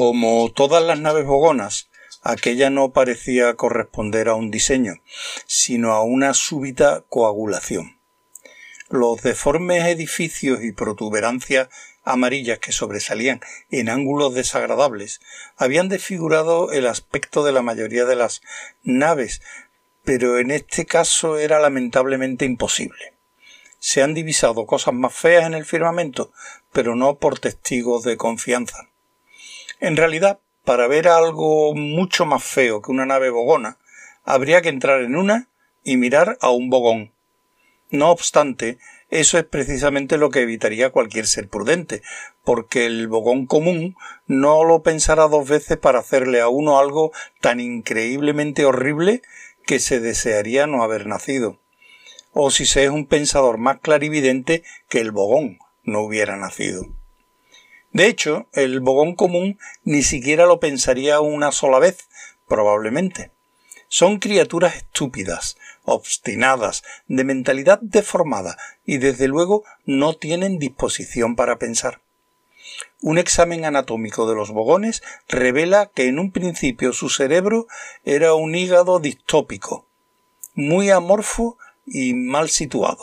Como todas las naves bogonas, aquella no parecía corresponder a un diseño, sino a una súbita coagulación. Los deformes edificios y protuberancias amarillas que sobresalían en ángulos desagradables habían desfigurado el aspecto de la mayoría de las naves, pero en este caso era lamentablemente imposible. Se han divisado cosas más feas en el firmamento, pero no por testigos de confianza. En realidad, para ver algo mucho más feo que una nave bogona, habría que entrar en una y mirar a un bogón. No obstante, eso es precisamente lo que evitaría cualquier ser prudente, porque el bogón común no lo pensará dos veces para hacerle a uno algo tan increíblemente horrible que se desearía no haber nacido. O si se es un pensador más clarividente que el bogón no hubiera nacido. De hecho, el bogón común ni siquiera lo pensaría una sola vez, probablemente. Son criaturas estúpidas, obstinadas, de mentalidad deformada y desde luego no tienen disposición para pensar. Un examen anatómico de los bogones revela que en un principio su cerebro era un hígado distópico, muy amorfo y mal situado.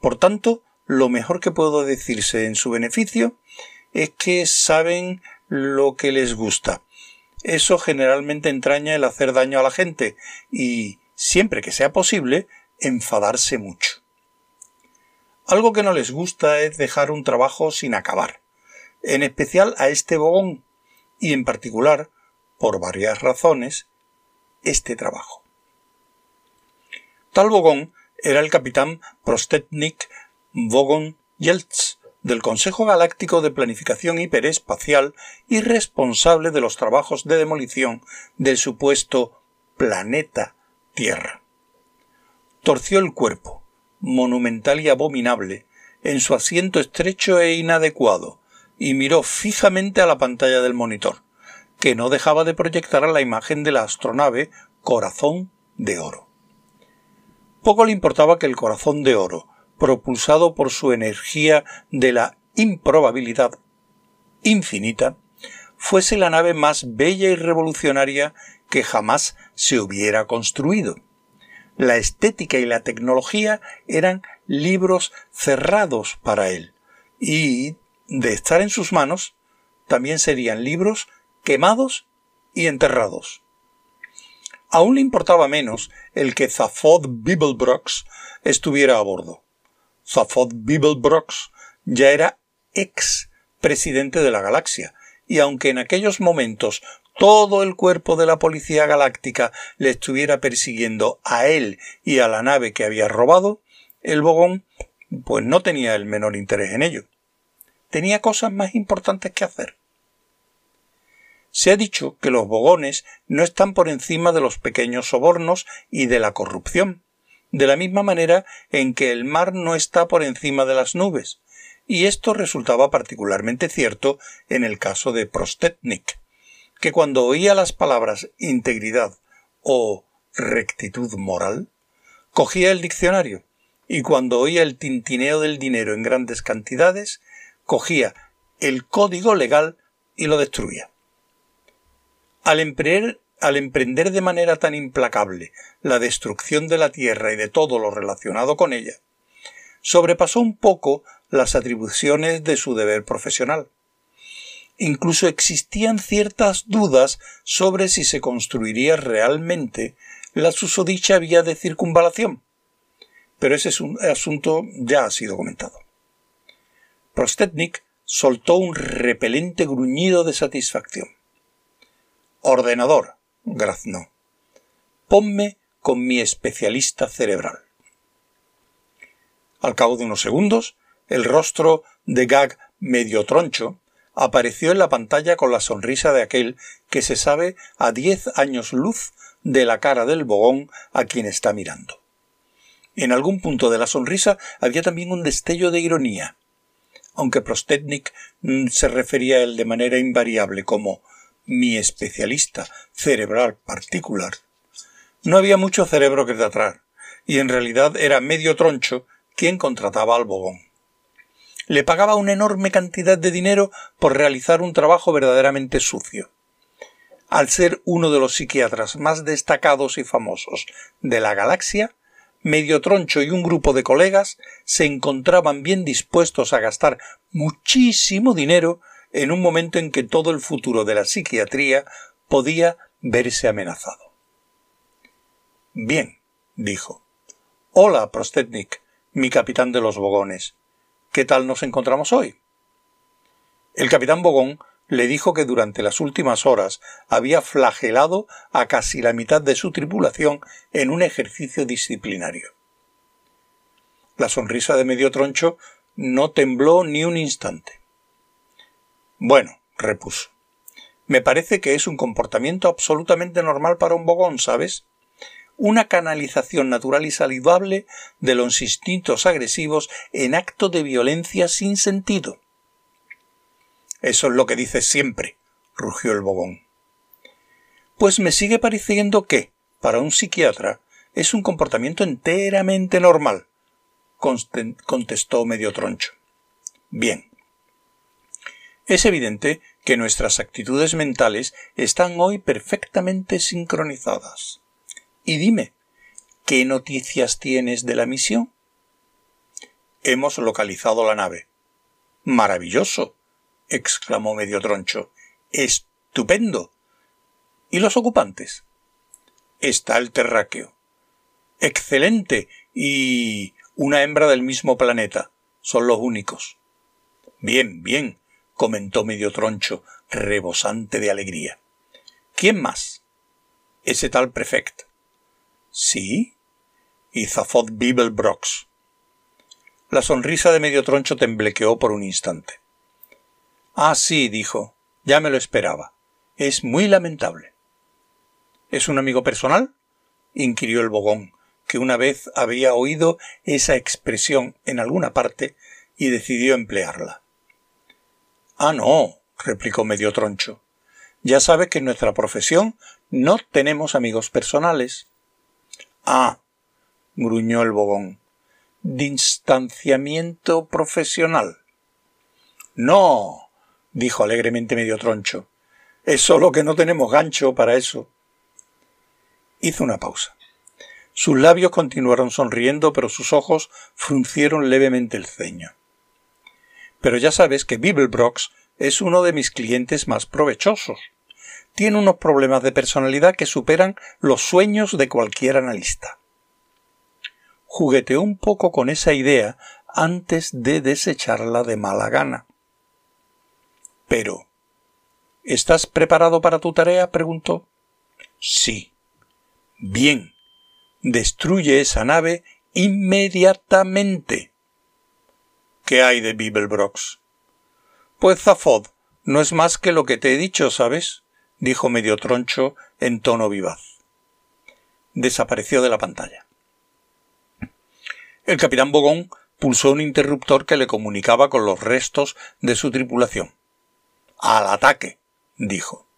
Por tanto, lo mejor que puedo decirse en su beneficio es que saben lo que les gusta, eso generalmente entraña el hacer daño a la gente y, siempre que sea posible, enfadarse mucho. Algo que no les gusta es dejar un trabajo sin acabar, en especial a este bogón, y en particular, por varias razones, este trabajo. Tal bogón era el capitán Prostetnik Vogon Yelts, del Consejo Galáctico de Planificación Hiperespacial y responsable de los trabajos de demolición del supuesto planeta Tierra. Torció el cuerpo, monumental y abominable, en su asiento estrecho e inadecuado, y miró fijamente a la pantalla del monitor, que no dejaba de proyectar la imagen de la astronave Corazón de Oro. Poco le importaba que el corazón de oro, propulsado por su energía de la improbabilidad infinita, fuese la nave más bella y revolucionaria que jamás se hubiera construido. La estética y la tecnología eran libros cerrados para él, y, de estar en sus manos, también serían libros quemados y enterrados. Aún le importaba menos el que Zaphod Bibelbrox estuviera a bordo. Zaphod Bibelbrox ya era ex presidente de la galaxia, y aunque en aquellos momentos todo el cuerpo de la Policía Galáctica le estuviera persiguiendo a él y a la nave que había robado, el Bogón pues no tenía el menor interés en ello. Tenía cosas más importantes que hacer. Se ha dicho que los bogones no están por encima de los pequeños sobornos y de la corrupción, de la misma manera en que el mar no está por encima de las nubes, y esto resultaba particularmente cierto en el caso de Prostetnik, que cuando oía las palabras integridad o rectitud moral, cogía el diccionario, y cuando oía el tintineo del dinero en grandes cantidades, cogía el código legal y lo destruía. Al emprender al emprender de manera tan implacable la destrucción de la tierra y de todo lo relacionado con ella, sobrepasó un poco las atribuciones de su deber profesional. Incluso existían ciertas dudas sobre si se construiría realmente la susodicha vía de circunvalación. Pero ese asunto ya ha sido comentado. Prostetnik soltó un repelente gruñido de satisfacción. Ordenador, graznó. Ponme con mi especialista cerebral. Al cabo de unos segundos, el rostro de Gag medio troncho apareció en la pantalla con la sonrisa de aquel que se sabe a diez años luz de la cara del bogón a quien está mirando. En algún punto de la sonrisa había también un destello de ironía. Aunque Prostetnik mm, se refería a él de manera invariable como mi especialista cerebral particular, no había mucho cerebro que tratar, y en realidad era medio troncho quien contrataba al bogón. le pagaba una enorme cantidad de dinero por realizar un trabajo verdaderamente sucio. Al ser uno de los psiquiatras más destacados y famosos de la galaxia, Medio Troncho y un grupo de colegas se encontraban bien dispuestos a gastar muchísimo dinero en un momento en que todo el futuro de la psiquiatría podía verse amenazado. Bien, dijo. Hola, Prostetnik, mi capitán de los bogones. ¿Qué tal nos encontramos hoy? El capitán Bogón le dijo que durante las últimas horas había flagelado a casi la mitad de su tripulación en un ejercicio disciplinario. La sonrisa de medio troncho no tembló ni un instante. Bueno, repuso. Me parece que es un comportamiento absolutamente normal para un bogón, ¿sabes? Una canalización natural y saludable de los instintos agresivos en acto de violencia sin sentido. Eso es lo que dices siempre, rugió el bobón. Pues me sigue pareciendo que, para un psiquiatra, es un comportamiento enteramente normal, contestó medio troncho. Bien. Es evidente que nuestras actitudes mentales están hoy perfectamente sincronizadas. Y dime, ¿qué noticias tienes de la misión? Hemos localizado la nave. Maravilloso exclamó medio troncho. Estupendo. ¿Y los ocupantes? Está el terráqueo. Excelente. Y una hembra del mismo planeta. Son los únicos. Bien, bien, comentó medio troncho, rebosante de alegría. ¿Quién más? Ese tal prefect. ¿Sí? Y Zafod Bibelbrox. La sonrisa de medio troncho temblequeó por un instante. Ah, sí, dijo. Ya me lo esperaba. Es muy lamentable. ¿Es un amigo personal? inquirió el bogón, que una vez había oído esa expresión en alguna parte y decidió emplearla. Ah, no, replicó medio troncho. Ya sabes que en nuestra profesión no tenemos amigos personales. Ah, gruñó el bogón. Distanciamiento profesional. No, dijo alegremente medio troncho. Es solo que no tenemos gancho para eso. Hizo una pausa. Sus labios continuaron sonriendo, pero sus ojos fruncieron levemente el ceño. Pero ya sabes que Bibelbrox es uno de mis clientes más provechosos. Tiene unos problemas de personalidad que superan los sueños de cualquier analista. Jugueteó un poco con esa idea antes de desecharla de mala gana. Pero. ¿Estás preparado para tu tarea? preguntó. Sí. Bien. Destruye esa nave inmediatamente. ¿Qué hay de Bibelbrox? Pues Zafod no es más que lo que te he dicho, ¿sabes? dijo medio troncho en tono vivaz. Desapareció de la pantalla. El capitán Bogón pulsó un interruptor que le comunicaba con los restos de su tripulación. Al ataque, dijo.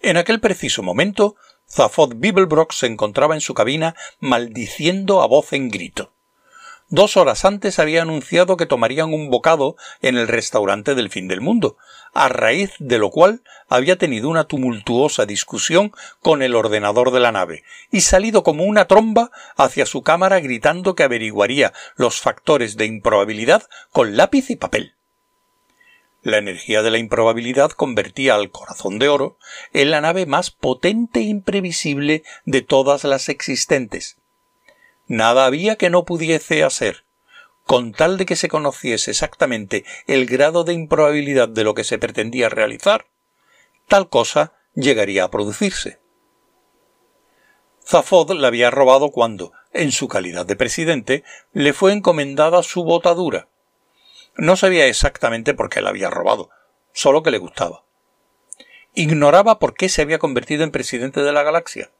En aquel preciso momento, Zafod Bibelbrock se encontraba en su cabina maldiciendo a voz en grito. Dos horas antes había anunciado que tomarían un bocado en el restaurante del fin del mundo, a raíz de lo cual había tenido una tumultuosa discusión con el ordenador de la nave y salido como una tromba hacia su cámara gritando que averiguaría los factores de improbabilidad con lápiz y papel. La energía de la improbabilidad convertía al corazón de oro en la nave más potente e imprevisible de todas las existentes. Nada había que no pudiese hacer. Con tal de que se conociese exactamente el grado de improbabilidad de lo que se pretendía realizar, tal cosa llegaría a producirse. Zafod la había robado cuando, en su calidad de presidente, le fue encomendada su botadura, no sabía exactamente por qué la había robado, solo que le gustaba. Ignoraba por qué se había convertido en presidente de la galaxia,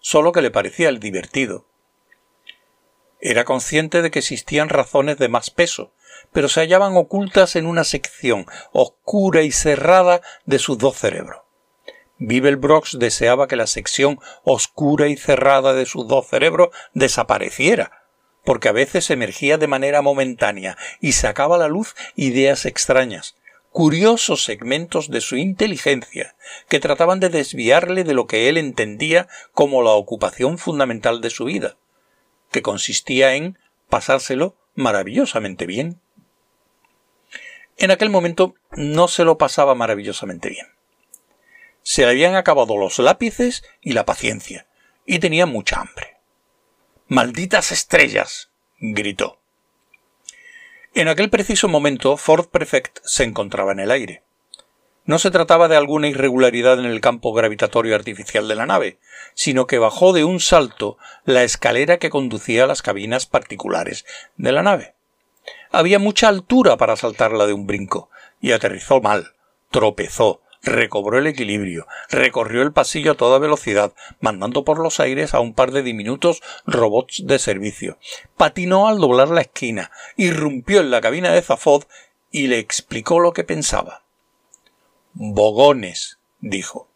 solo que le parecía el divertido. Era consciente de que existían razones de más peso, pero se hallaban ocultas en una sección oscura y cerrada de sus dos cerebros. Bibelbrox deseaba que la sección oscura y cerrada de sus dos cerebros desapareciera, porque a veces emergía de manera momentánea y sacaba a la luz ideas extrañas, curiosos segmentos de su inteligencia que trataban de desviarle de lo que él entendía como la ocupación fundamental de su vida, que consistía en pasárselo maravillosamente bien. En aquel momento no se lo pasaba maravillosamente bien. Se le habían acabado los lápices y la paciencia, y tenía mucha hambre. ¡Malditas estrellas! gritó. En aquel preciso momento Ford Prefect se encontraba en el aire. No se trataba de alguna irregularidad en el campo gravitatorio artificial de la nave, sino que bajó de un salto la escalera que conducía a las cabinas particulares de la nave. Había mucha altura para saltarla de un brinco, y aterrizó mal, tropezó, recobró el equilibrio, recorrió el pasillo a toda velocidad, mandando por los aires a un par de diminutos robots de servicio. Patinó al doblar la esquina, irrumpió en la cabina de Zafod y le explicó lo que pensaba. Bogones, dijo.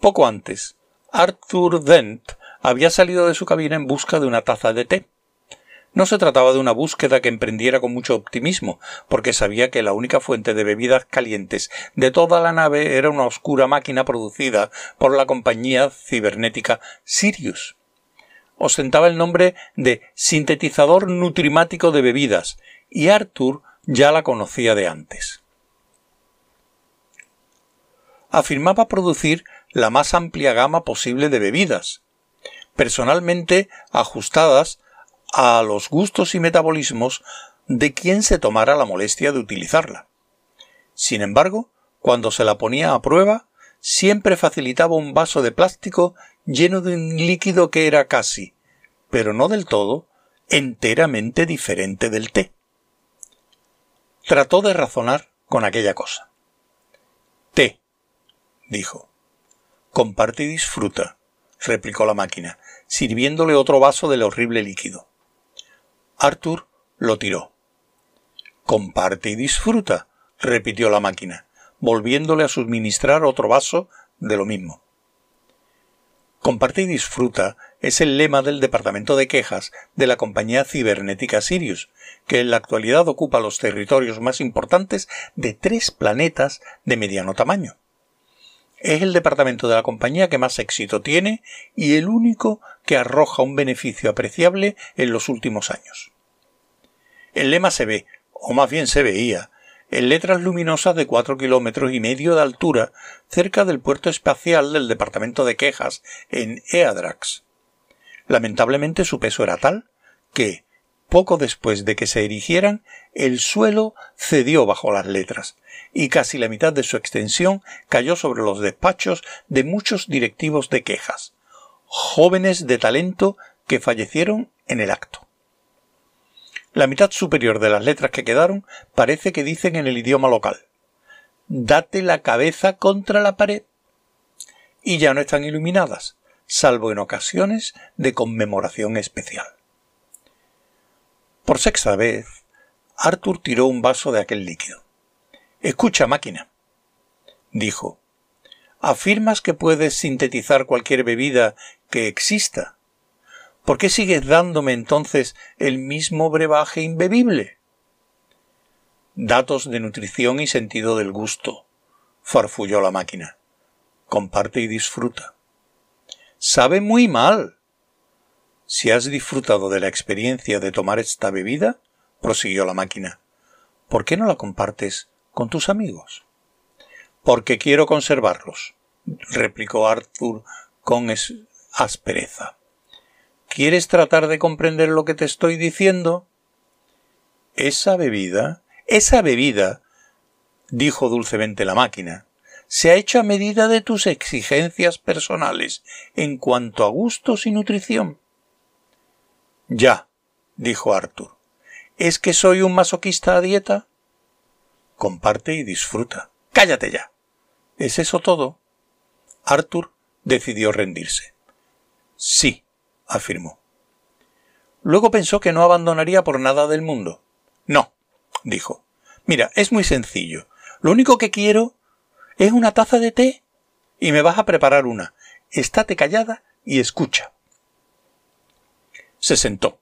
Poco antes, Arthur Dent había salido de su cabina en busca de una taza de té. No se trataba de una búsqueda que emprendiera con mucho optimismo, porque sabía que la única fuente de bebidas calientes de toda la nave era una oscura máquina producida por la compañía cibernética Sirius. Ostentaba el nombre de sintetizador nutrimático de bebidas, y Arthur ya la conocía de antes. Afirmaba producir la más amplia gama posible de bebidas, personalmente ajustadas a los gustos y metabolismos de quien se tomara la molestia de utilizarla. Sin embargo, cuando se la ponía a prueba, siempre facilitaba un vaso de plástico lleno de un líquido que era casi, pero no del todo, enteramente diferente del té. Trató de razonar con aquella cosa. Té, dijo. Comparte y disfruta, replicó la máquina, sirviéndole otro vaso del horrible líquido. Arthur lo tiró. Comparte y disfruta, repitió la máquina, volviéndole a suministrar otro vaso de lo mismo. Comparte y disfruta es el lema del departamento de quejas de la compañía cibernética Sirius, que en la actualidad ocupa los territorios más importantes de tres planetas de mediano tamaño. Es el departamento de la compañía que más éxito tiene y el único que arroja un beneficio apreciable en los últimos años. El lema se ve, o más bien se veía, en letras luminosas de cuatro kilómetros y medio de altura cerca del puerto espacial del departamento de quejas en Eadrax. Lamentablemente su peso era tal que, poco después de que se erigieran, el suelo cedió bajo las letras, y casi la mitad de su extensión cayó sobre los despachos de muchos directivos de quejas, jóvenes de talento que fallecieron en el acto. La mitad superior de las letras que quedaron parece que dicen en el idioma local Date la cabeza contra la pared. Y ya no están iluminadas, salvo en ocasiones de conmemoración especial. Por sexta vez, Arthur tiró un vaso de aquel líquido. Escucha, máquina, dijo. ¿Afirmas que puedes sintetizar cualquier bebida que exista? ¿Por qué sigues dándome entonces el mismo brebaje imbebible? Datos de nutrición y sentido del gusto, farfulló la máquina. Comparte y disfruta. Sabe muy mal, si has disfrutado de la experiencia de tomar esta bebida, prosiguió la máquina, ¿por qué no la compartes con tus amigos? Porque quiero conservarlos, replicó Arthur con aspereza. ¿Quieres tratar de comprender lo que te estoy diciendo? Esa bebida, esa bebida, dijo dulcemente la máquina, se ha hecho a medida de tus exigencias personales en cuanto a gustos y nutrición. Ya, dijo Arthur. ¿Es que soy un masoquista a dieta? Comparte y disfruta. Cállate ya. ¿Es eso todo? Arthur decidió rendirse. Sí, afirmó. Luego pensó que no abandonaría por nada del mundo. No, dijo. Mira, es muy sencillo. Lo único que quiero es una taza de té y me vas a preparar una. Estate callada y escucha. Se sentó.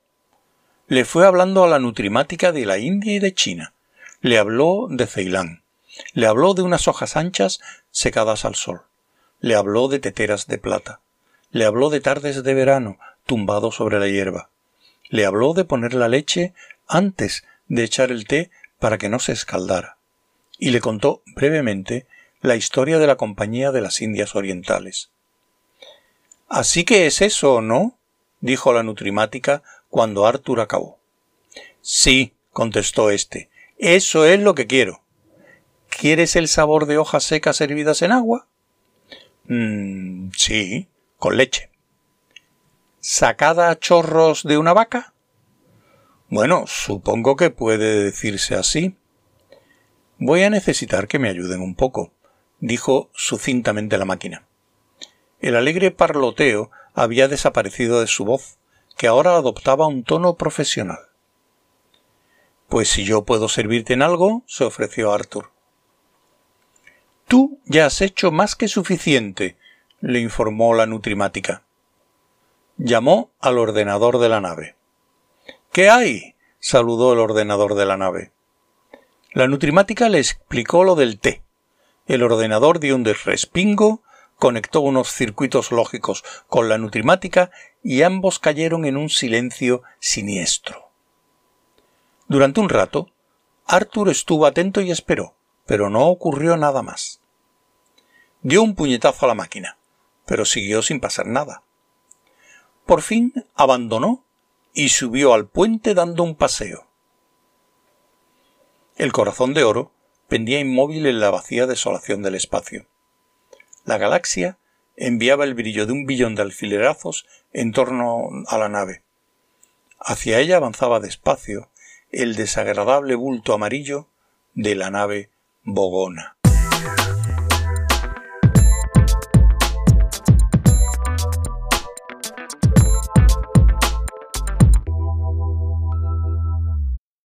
Le fue hablando a la nutrimática de la India y de China. Le habló de Ceilán. Le habló de unas hojas anchas secadas al sol. Le habló de teteras de plata. Le habló de tardes de verano tumbado sobre la hierba. Le habló de poner la leche antes de echar el té para que no se escaldara. Y le contó brevemente la historia de la Compañía de las Indias Orientales. Así que es eso, ¿no? Dijo la nutrimática cuando Arthur acabó. Sí, contestó éste, eso es lo que quiero. ¿Quieres el sabor de hojas secas hervidas en agua? Mm, sí, con leche. ¿Sacada a chorros de una vaca? Bueno, supongo que puede decirse así. Voy a necesitar que me ayuden un poco, dijo sucintamente la máquina. El alegre parloteo había desaparecido de su voz, que ahora adoptaba un tono profesional. Pues si yo puedo servirte en algo, se ofreció Arthur. Tú ya has hecho más que suficiente, le informó la nutrimática. Llamó al ordenador de la nave. ¿Qué hay? saludó el ordenador de la nave. La nutrimática le explicó lo del té. El ordenador dio un desrespingo, conectó unos circuitos lógicos con la nutrimática y ambos cayeron en un silencio siniestro. Durante un rato, Arthur estuvo atento y esperó, pero no ocurrió nada más. Dio un puñetazo a la máquina, pero siguió sin pasar nada. Por fin abandonó y subió al puente dando un paseo. El corazón de oro pendía inmóvil en la vacía desolación del espacio. La galaxia enviaba el brillo de un billón de alfilerazos en torno a la nave. Hacia ella avanzaba despacio el desagradable bulto amarillo de la nave Bogona.